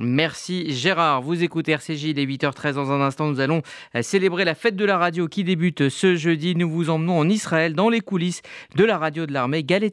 Merci Gérard. Vous écoutez RCJ, il est 8h13 dans un instant. Nous allons euh, célébrer la fête de la radio qui débute ce jeudi. Nous vous emmenons en Israël dans les coulisses de la radio de l'armée Galet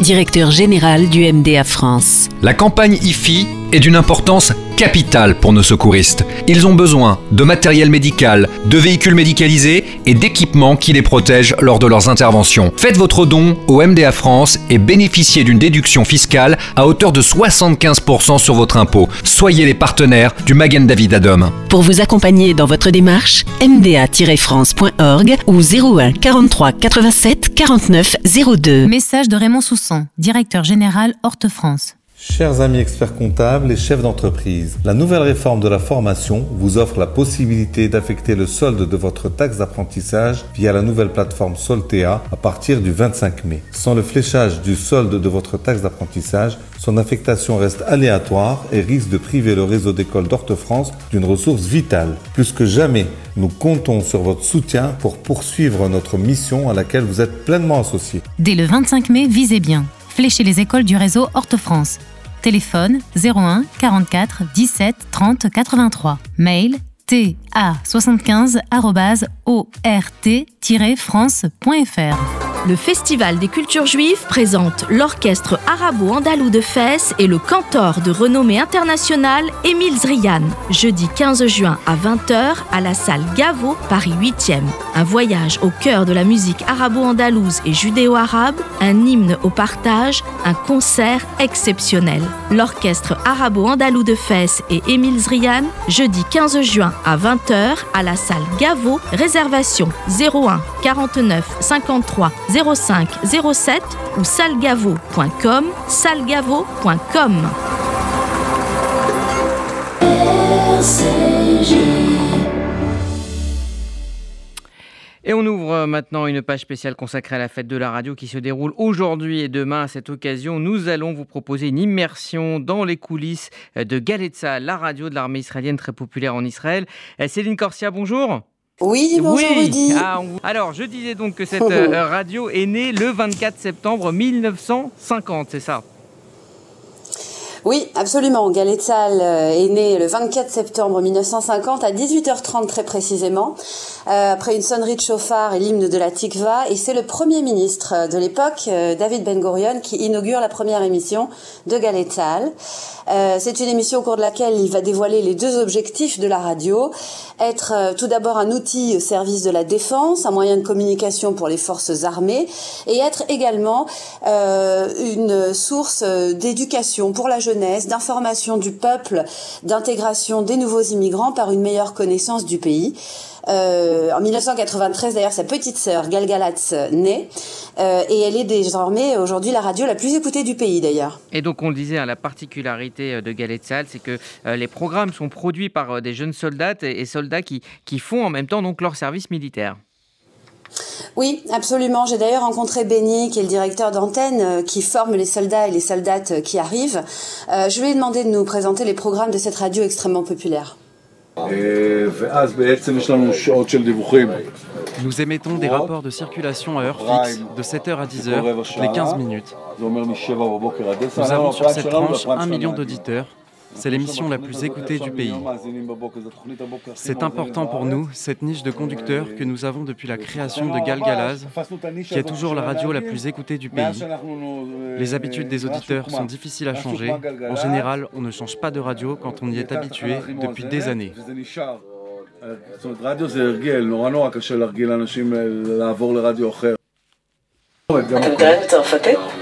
directeur général du MDA France. La campagne IFI est d'une importance capitale pour nos secouristes. Ils ont besoin de matériel médical, de véhicules médicalisés et d'équipements qui les protègent lors de leurs interventions. Faites votre don au MDA France et bénéficiez d'une déduction fiscale à hauteur de 75% sur votre impôt. Soyez les partenaires du Magen David Adom. Pour vous accompagner dans votre démarche, mda-france.org ou 01 43 87 49 02. Message de Raymond Soussan, directeur général Horte France. Chers amis experts comptables et chefs d'entreprise, la nouvelle réforme de la formation vous offre la possibilité d'affecter le solde de votre taxe d'apprentissage via la nouvelle plateforme Soltea à partir du 25 mai. Sans le fléchage du solde de votre taxe d'apprentissage, son affectation reste aléatoire et risque de priver le réseau d'écoles d'Orte-France d'une ressource vitale. Plus que jamais, nous comptons sur votre soutien pour poursuivre notre mission à laquelle vous êtes pleinement associés. Dès le 25 mai, visez bien. Fléchez les écoles du réseau Horte-France. Téléphone 01 44 17 30 83. Mail ta75-ort-france.fr. Le Festival des cultures juives présente l'orchestre arabo-andalou de Fès et le cantor de renommée internationale Émile Zrian, jeudi 15 juin à 20h à la salle Gaveau, Paris 8e. Un voyage au cœur de la musique arabo-andalouse et judéo-arabe, un hymne au partage, un concert exceptionnel. L'orchestre arabo-andalou de Fès et Émile Zrian, jeudi 15 juin à 20h à la salle Gaveau, réservation 01 49 53 05 07 ou salgavo.com, salgavo.com. Et on ouvre maintenant une page spéciale consacrée à la fête de la radio qui se déroule aujourd'hui et demain. À cette occasion, nous allons vous proposer une immersion dans les coulisses de Galetza, la radio de l'armée israélienne très populaire en Israël. Céline Corsia, bonjour. Oui, bonjour Rudy. Ah, alors, je disais donc que cette euh, radio est née le 24 septembre 1950, c'est ça? Oui, absolument. Galetzal euh, est né le 24 septembre 1950 à 18h30 très précisément, euh, après une sonnerie de chauffard et l'hymne de la Tikva. Et c'est le Premier ministre de l'époque, euh, David Ben Gurion, qui inaugure la première émission de Galetzal. c'est une émission au cours de laquelle il va dévoiler les deux objectifs de la radio. Être tout d'abord un outil au service de la défense, un moyen de communication pour les forces armées, et être également une source d'éducation pour la jeunesse d'information du peuple, d'intégration des nouveaux immigrants par une meilleure connaissance du pays. Euh, en 1993, d'ailleurs, sa petite sœur Galgalatz naît euh, et elle est désormais aujourd'hui la radio la plus écoutée du pays, d'ailleurs. Et donc, on le disait, hein, la particularité euh, de Galetzal, c'est que les programmes sont produits par des jeunes soldats et, soldats qui, qui font en même temps donc leur service militaire. Oui, absolument. J'ai d'ailleurs rencontré Benny, qui est le directeur d'antenne, euh, qui forme les soldats et les soldates euh, qui arrivent. Euh, je lui ai demandé de nous présenter les programmes de cette radio extrêmement populaire. Nous émettons des rapports de circulation à heure fixe de 7h à 10h, les 15 minutes. Nous avons sur cette tranche un million d'auditeurs c'est l'émission la plus écoutée du pays. C'est important pour nous, cette niche de conducteurs que nous avons depuis la création de Galgalaz, qui est toujours la radio la plus écoutée du pays. Les habitudes des auditeurs sont difficiles à changer. En général, on ne change pas de radio quand on y est habitué depuis des années.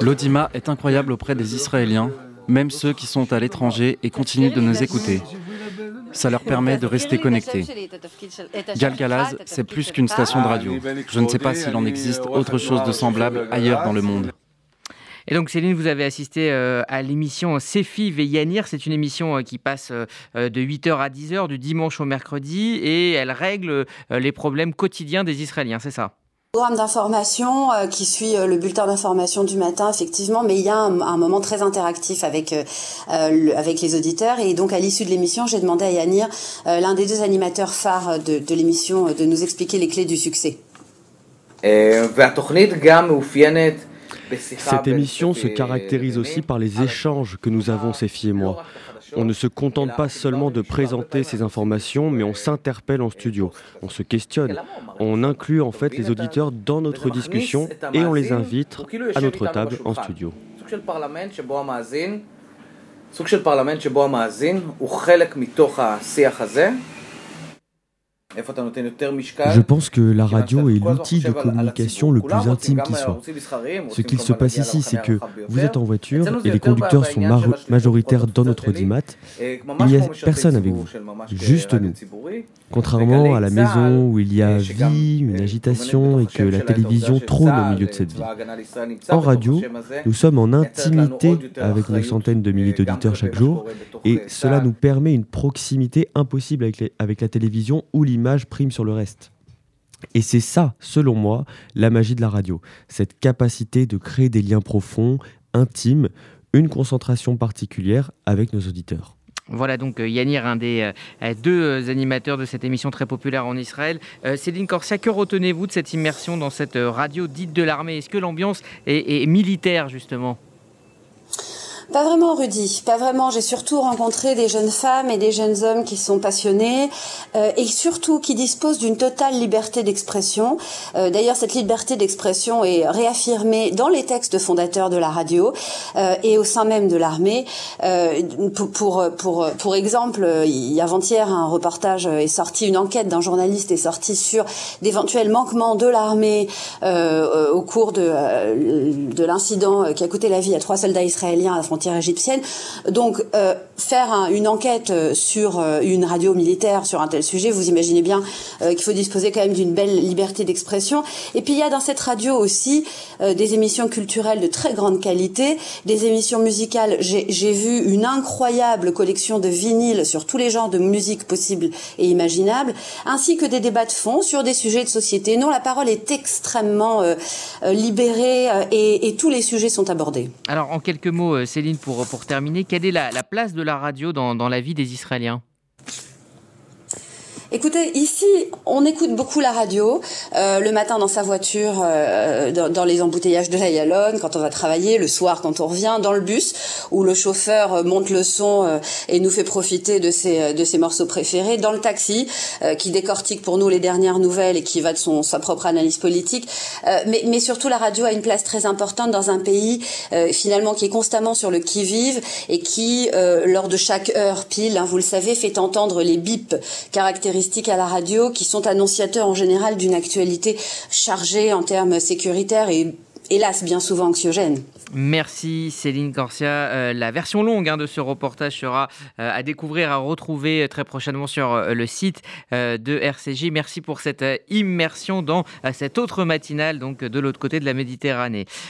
L'Audima est incroyable auprès des Israéliens même ceux qui sont à l'étranger et continuent de nous écouter. Ça leur permet de rester connectés. Galgalaz, c'est plus qu'une station de radio. Je ne sais pas s'il en existe autre chose de semblable ailleurs dans le monde. Et donc Céline, vous avez assisté à l'émission Sefi Veyanir. C'est une émission qui passe de 8h à 10h du dimanche au mercredi et elle règle les problèmes quotidiens des Israéliens, c'est ça? Programme d'information qui suit le bulletin d'information du matin, effectivement, mais il y a un, moment très interactif avec, avec les auditeurs. Et donc, à l'issue de l'émission, j'ai demandé à Yanir, l'un des deux animateurs phares de, de l'émission, de nous expliquer les clés du succès. Cette émission se caractérise aussi par les échanges que nous avons, ces filles et moi. On ne se contente pas seulement de présenter ces informations, mais on s'interpelle en studio, on se questionne, on inclut en fait les auditeurs dans notre discussion et on les invite à notre table en studio. Je pense que la radio est l'outil de communication le plus intime qui soit. Ce qu'il se passe ici, c'est que vous êtes en voiture et les conducteurs sont majoritaires dans notre audimat. Il n'y a personne avec vous, juste nous. Contrairement à la maison où il y a vie, une agitation et que la télévision trône au milieu de cette vie. En radio, nous sommes en intimité avec une centaine de milliers d'auditeurs chaque jour et cela nous permet une proximité impossible avec, avec la télévision ou l'image prime sur le reste. Et c'est ça, selon moi, la magie de la radio. Cette capacité de créer des liens profonds, intimes, une concentration particulière avec nos auditeurs. Voilà donc euh, Yanir, un des euh, deux euh, animateurs de cette émission très populaire en Israël. Céline Corsia, que retenez-vous de cette immersion dans cette radio dite de l'armée? Est-ce que l'ambiance est militaire justement? Pas vraiment, Rudy. Pas vraiment. J'ai surtout rencontré des jeunes femmes et des jeunes hommes qui sont passionnés euh, et surtout qui disposent d'une totale liberté d'expression. Euh, D'ailleurs, cette liberté d'expression est réaffirmée dans les textes fondateurs de la radio euh, et au sein même de l'armée. Euh, pour, pour, pour, exemple, avant-hier, un reportage est sorti, une enquête d'un journaliste est sortie sur d'éventuels manquements de l'armée euh, au cours de, de l'incident qui a coûté la vie à trois soldats israéliens à la frontière égyptienne. Donc, euh, faire une enquête euh, sur euh, une radio militaire sur un tel sujet, vous imaginez bien qu'il faut disposer quand même d'une belle liberté d'expression. Et puis, il y a dans cette radio aussi des émissions culturelles de très grande qualité, des émissions musicales. J'ai vu une incroyable collection de vinyles sur tous les genres de musique possibles et imaginables, ainsi que des débats de fond sur des sujets de société. Non, la parole est extrêmement libérée et, et tous les sujets sont abordés. Alors, en quelques mots, Céline, pour, terminer, quelle est la, place de la radio dans la vie des Israéliens? Écoutez, ici, on écoute beaucoup la radio euh, le matin dans sa voiture, euh, dans, les embouteillages de la Yalone, quand on va travailler, le soir quand on revient, dans le bus où le chauffeur euh, monte le son et nous fait profiter de ses de ses morceaux préférés, dans le taxi qui décortique pour nous les dernières nouvelles et qui va de son sa propre analyse politique. mais mais surtout, la radio a une place très importante dans un pays finalement qui est constamment sur le qui vive et qui, lors de chaque heure pile, hein, vous le savez, fait entendre les bips caractéristiques à la radio qui sont annonciateurs en général d'une actualité chargée en termes sécuritaires et hélas bien souvent anxiogène. Merci Céline Corsia. Euh, la version longue hein, de ce reportage sera euh, à découvrir, à retrouver très prochainement sur euh, le site de RCJ. Merci pour cette immersion dans cette autre matinale, donc de l'autre côté de la Méditerranée.